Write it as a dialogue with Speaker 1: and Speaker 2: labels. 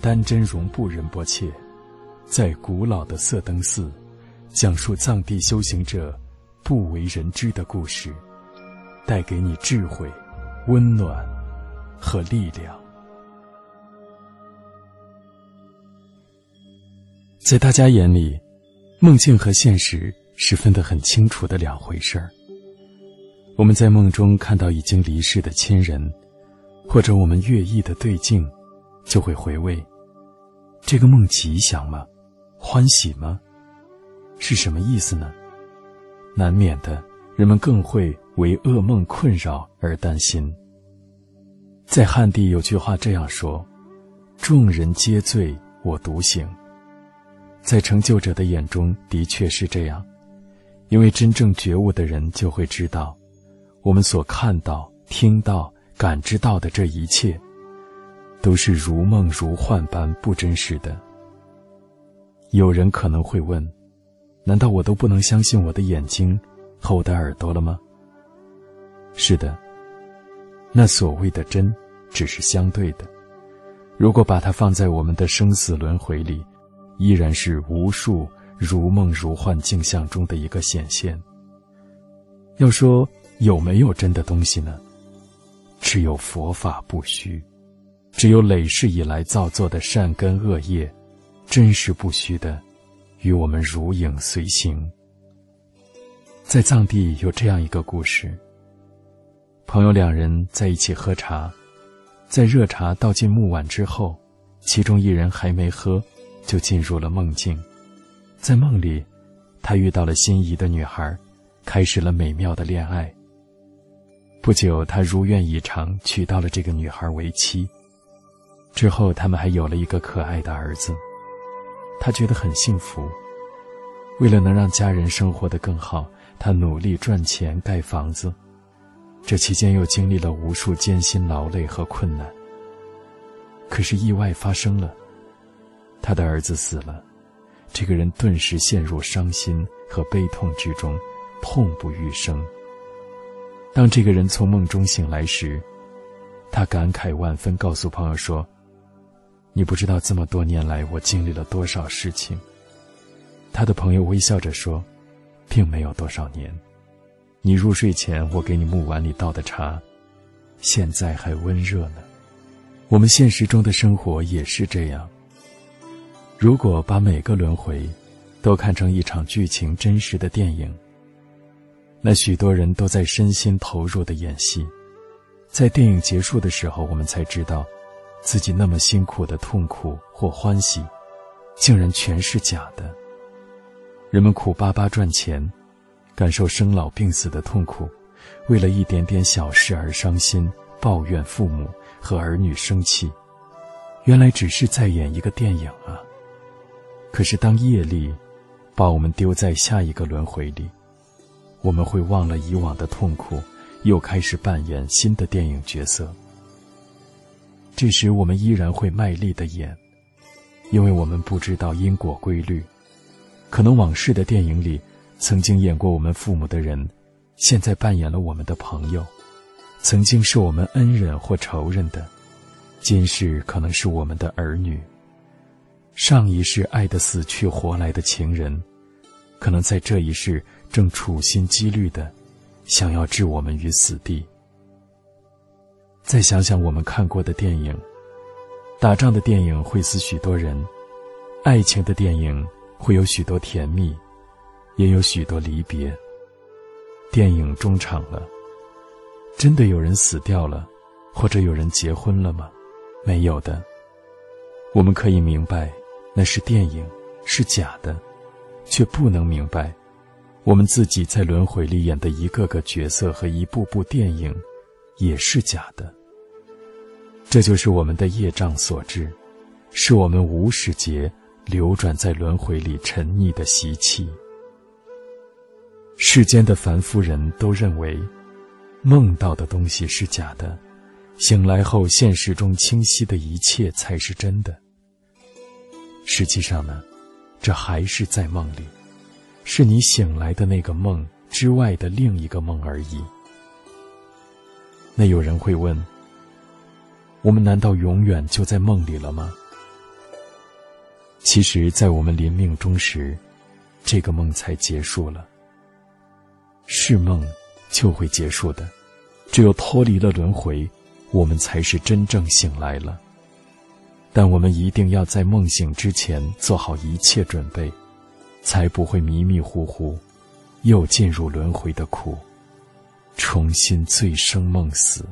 Speaker 1: 丹真容布仁波切，在古老的色灯寺，讲述藏地修行者不为人知的故事，带给你智慧、温暖和力量。在大家眼里，梦境和现实是分得很清楚的两回事儿。我们在梦中看到已经离世的亲人，或者我们乐意的对镜，就会回味：这个梦吉祥吗？欢喜吗？是什么意思呢？难免的，人们更会为噩梦困扰而担心。在汉地有句话这样说：“众人皆醉，我独醒。”在成就者的眼中，的确是这样，因为真正觉悟的人就会知道。我们所看到、听到、感知到的这一切，都是如梦如幻般不真实的。有人可能会问：难道我都不能相信我的眼睛和我的耳朵了吗？是的，那所谓的真，只是相对的。如果把它放在我们的生死轮回里，依然是无数如梦如幻镜像中的一个显现。要说。有没有真的东西呢？只有佛法不虚，只有累世以来造作的善根恶业，真实不虚的，与我们如影随形。在藏地有这样一个故事：朋友两人在一起喝茶，在热茶倒进木碗之后，其中一人还没喝，就进入了梦境。在梦里，他遇到了心仪的女孩，开始了美妙的恋爱。不久，他如愿以偿娶到了这个女孩为妻。之后，他们还有了一个可爱的儿子。他觉得很幸福。为了能让家人生活得更好，他努力赚钱盖房子。这期间又经历了无数艰辛劳累和困难。可是意外发生了，他的儿子死了。这个人顿时陷入伤心和悲痛之中，痛不欲生。当这个人从梦中醒来时，他感慨万分，告诉朋友说：“你不知道这么多年来我经历了多少事情。”他的朋友微笑着说：“并没有多少年，你入睡前我给你木碗里倒的茶，现在还温热呢。”我们现实中的生活也是这样。如果把每个轮回都看成一场剧情真实的电影。那许多人都在身心投入的演戏，在电影结束的时候，我们才知道，自己那么辛苦的痛苦或欢喜，竟然全是假的。人们苦巴巴赚钱，感受生老病死的痛苦，为了一点点小事而伤心，抱怨父母和儿女生气，原来只是在演一个电影啊。可是当业力把我们丢在下一个轮回里。我们会忘了以往的痛苦，又开始扮演新的电影角色。这时，我们依然会卖力的演，因为我们不知道因果规律。可能往事的电影里，曾经演过我们父母的人，现在扮演了我们的朋友；曾经是我们恩人或仇人的，今世可能是我们的儿女；上一世爱的死去活来的情人。可能在这一世正处心积虑的，想要置我们于死地。再想想我们看过的电影，打仗的电影会死许多人，爱情的电影会有许多甜蜜，也有许多离别。电影中场了，真的有人死掉了，或者有人结婚了吗？没有的。我们可以明白，那是电影，是假的。却不能明白，我们自己在轮回里演的一个个角色和一部部电影，也是假的。这就是我们的业障所致，是我们无始劫流转在轮回里沉溺的习气。世间的凡夫人都认为，梦到的东西是假的，醒来后现实中清晰的一切才是真的。实际上呢？这还是在梦里，是你醒来的那个梦之外的另一个梦而已。那有人会问：我们难道永远就在梦里了吗？其实，在我们临命终时，这个梦才结束了。是梦，就会结束的。只有脱离了轮回，我们才是真正醒来了。但我们一定要在梦醒之前做好一切准备，才不会迷迷糊糊，又进入轮回的苦，重新醉生梦死。